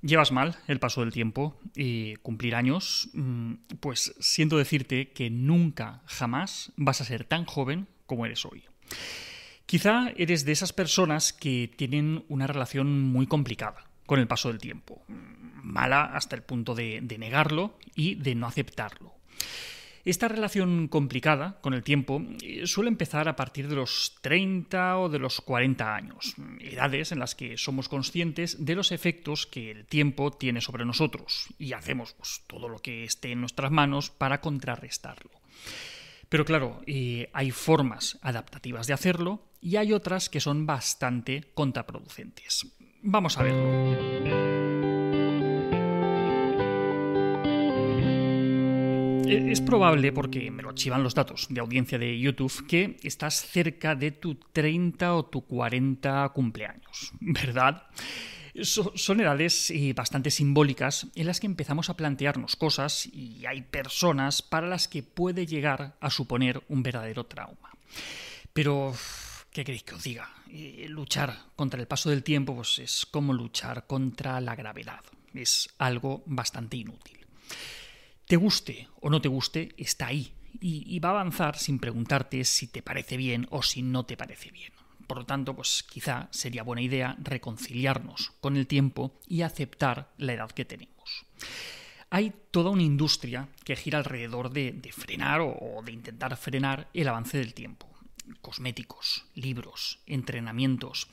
Llevas mal el paso del tiempo y cumplir años, mm, pues siento decirte que nunca, jamás vas a ser tan joven como eres hoy. Quizá eres de esas personas que tienen una relación muy complicada con el paso del tiempo, mala hasta el punto de, negarlo y de no aceptarlo. Esta relación complicada con el tiempo eh, suele empezar a partir de los 30 o de los 40 años, edades en las que somos conscientes de los efectos que el tiempo tiene sobre nosotros y hacemos pues, todo lo que esté en nuestras manos para contrarrestarlo. Pero claro, eh, hay formas adaptativas de hacerlo y hay otras que son bastante contraproducentes. Vamos a verlo. Es probable, porque me lo archivan los datos de audiencia de YouTube, que estás cerca de tu 30 o tu 40 cumpleaños, ¿verdad? son edades eh, bastante simbólicas en las que empezamos a plantearnos cosas y hay personas para las que puede llegar a suponer un verdadero trauma. Pero, ¿qué queréis que os diga? Eh, luchar contra el paso del tiempo pues, es como luchar contra la gravedad. Es algo bastante inútil te guste o no te guste, está ahí y, va a avanzar sin preguntarte si te parece bien o si no te parece bien. Por lo tanto, pues quizá sería buena idea reconciliarnos con el tiempo y aceptar la edad que tenemos. Hay toda una industria que gira alrededor de, frenar o de intentar frenar el avance del tiempo. Cosméticos, libros, entrenamientos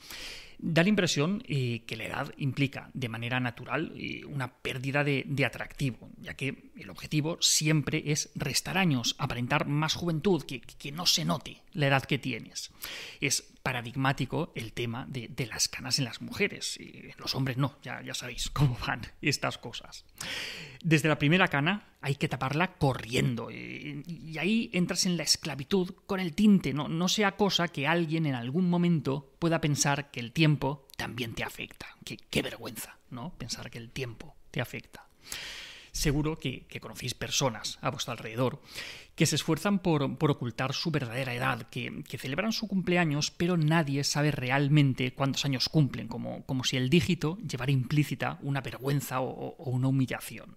da la impresión eh, que la edad implica de manera natural eh, una pérdida de, atractivo, ya que el objetivo siempre es restar años, aparentar más juventud, que, que no se note la edad que tienes. Es paradigmático el tema de, las canas en las mujeres. Y los hombres no, ya, ya sabéis cómo van estas cosas. Desde la primera cana hay que taparla corriendo. Y, ahí entras en la esclavitud con el tinte. No, no sea cosa que alguien en algún momento pueda pensar que el tiempo también te afecta. Qué, qué vergüenza, ¿no? Pensar que el tiempo te afecta. Seguro que, conocéis personas a vuestro alrededor que se esfuerzan por, ocultar su verdadera edad, que, celebran su cumpleaños, pero nadie sabe realmente cuántos años cumplen, como, como si el dígito llevara implícita una vergüenza o, una humillación.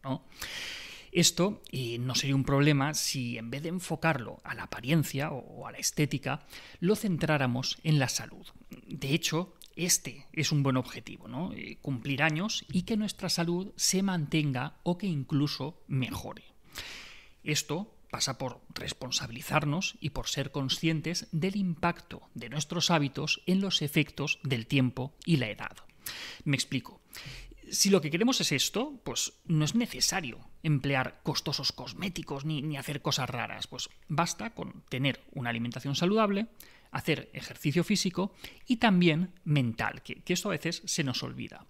Esto no sería un problema si en vez de enfocarlo a la apariencia o a la estética, lo centráramos en la salud. De hecho, este es un buen objetivo, ¿no? Eh, cumplir años y que nuestra salud se mantenga o que incluso mejore. Esto pasa por responsabilizarnos y por ser conscientes del impacto de nuestros hábitos en los efectos del tiempo y la edad. Me explico. Si lo que queremos es esto, pues no es necesario emplear costosos cosméticos ni, ni hacer cosas raras. Pues basta con tener una alimentación saludable, hacer ejercicio físico y también mental, que, esto a veces se nos olvida.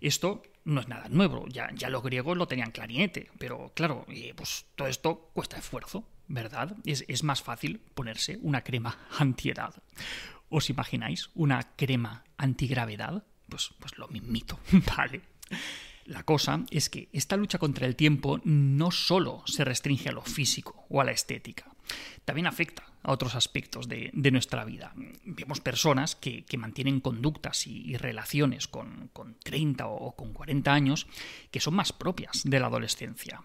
Esto no es nada nuevo, ya, ya los griegos lo tenían clarinete, pero claro, eh, pues todo esto cuesta esfuerzo, ¿verdad? Es, es más fácil ponerse una crema antiedad. ¿Os imagináis una crema antigravedad? Pues, pues lo mismito, ¿vale? La cosa es que esta lucha contra el tiempo no solo se restringe a lo físico o a la estética, también afecta a otros aspectos de, nuestra vida. Vemos personas que, mantienen conductas y, relaciones con, 30 o con 40 años que son más propias de la adolescencia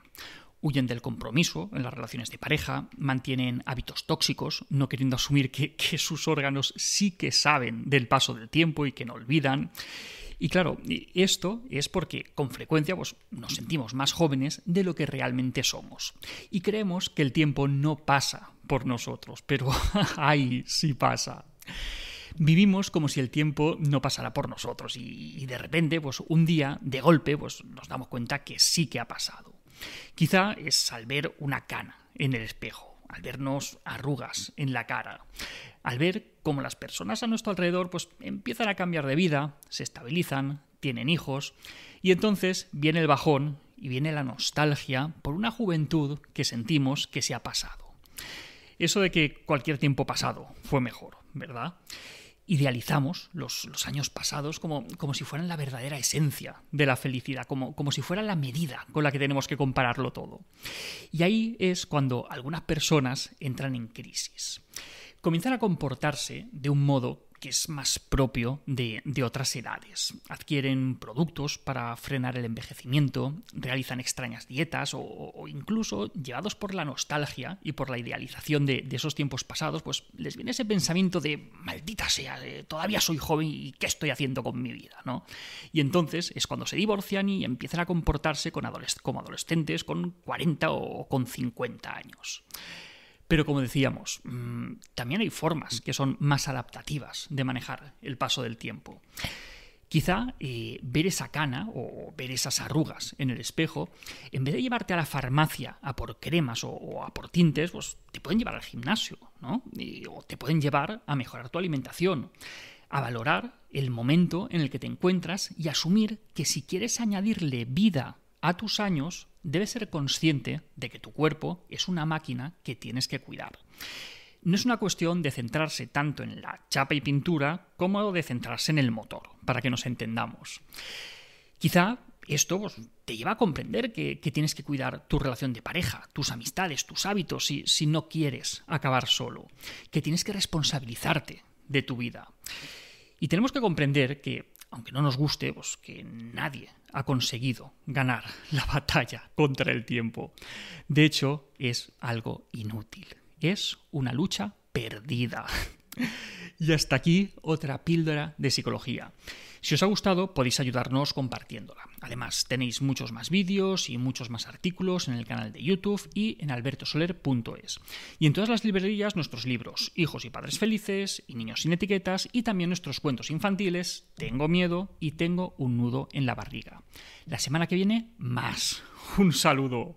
huyen del compromiso en las relaciones de pareja, mantienen hábitos tóxicos, no queriendo asumir que, sus órganos sí que saben del paso del tiempo y que no olvidan. Y claro, esto es porque con frecuencia pues, nos sentimos más jóvenes de lo que realmente somos. Y creemos que el tiempo no pasa por nosotros, pero ¡ay! sí pasa vivimos como si el tiempo no pasara por nosotros y, de repente, pues un día, de golpe, pues nos damos cuenta que sí que ha pasado. Quizá es al ver una cana en el espejo, al vernos arrugas en la cara, al ver cómo las personas a nuestro alrededor pues empiezan a cambiar de vida, se estabilizan, tienen hijos, y entonces viene el bajón y viene la nostalgia por una juventud que sentimos que se ha pasado. Eso de que cualquier tiempo pasado fue mejor, ¿verdad? Idealizamos los, años pasados como, como, si fueran la verdadera esencia de la felicidad, como, como si fuera la medida con la que tenemos que compararlo todo. Y ahí es cuando algunas personas entran en crisis comienzan a comportarse de un modo que es más propio de, otras edades. Adquieren productos para frenar el envejecimiento, realizan extrañas dietas o, incluso, llevados por la nostalgia y por la idealización de, esos tiempos pasados, pues les viene ese pensamiento de maldita sea, todavía soy joven y qué estoy haciendo con mi vida, ¿no? Y entonces es cuando se divorcian y empiezan a comportarse con como adolescentes con 40 o con 50 años. Pero como decíamos, mm, también hay formas que son más adaptativas de manejar el paso del tiempo. Quizá eh, ver esa cana o ver esas arrugas en el espejo, en vez de llevarte a la farmacia a por cremas o, a por tintes, pues te pueden llevar al gimnasio, ¿no? o te pueden llevar a mejorar tu alimentación, a valorar el momento en el que te encuentras y asumir que si quieres añadirle vida a tus años, debes ser consciente de que tu cuerpo es una máquina que tienes que cuidar. No es una cuestión de centrarse tanto en la chapa y pintura como de centrarse en el motor, para que nos entendamos. Quizá esto pues, te lleva a comprender que, tienes que cuidar tu relación de pareja, tus amistades, tus hábitos, si, si no quieres acabar solo, que tienes que responsabilizarte de tu vida. Y tenemos que comprender que aunque no nos guste, pues que nadie ha conseguido ganar la batalla contra el tiempo. De hecho, es algo inútil. Es una lucha perdida. Y hasta aquí otra píldora de psicología. Si os ha gustado, podéis ayudarnos compartiéndola. Además, tenéis muchos más vídeos y muchos más artículos en el canal de YouTube y en albertosoler.es. Y en todas las librerías nuestros libros, Hijos y Padres Felices y Niños sin Etiquetas, y también nuestros cuentos infantiles, Tengo miedo y Tengo un nudo en la barriga. La semana que viene, más. Un saludo.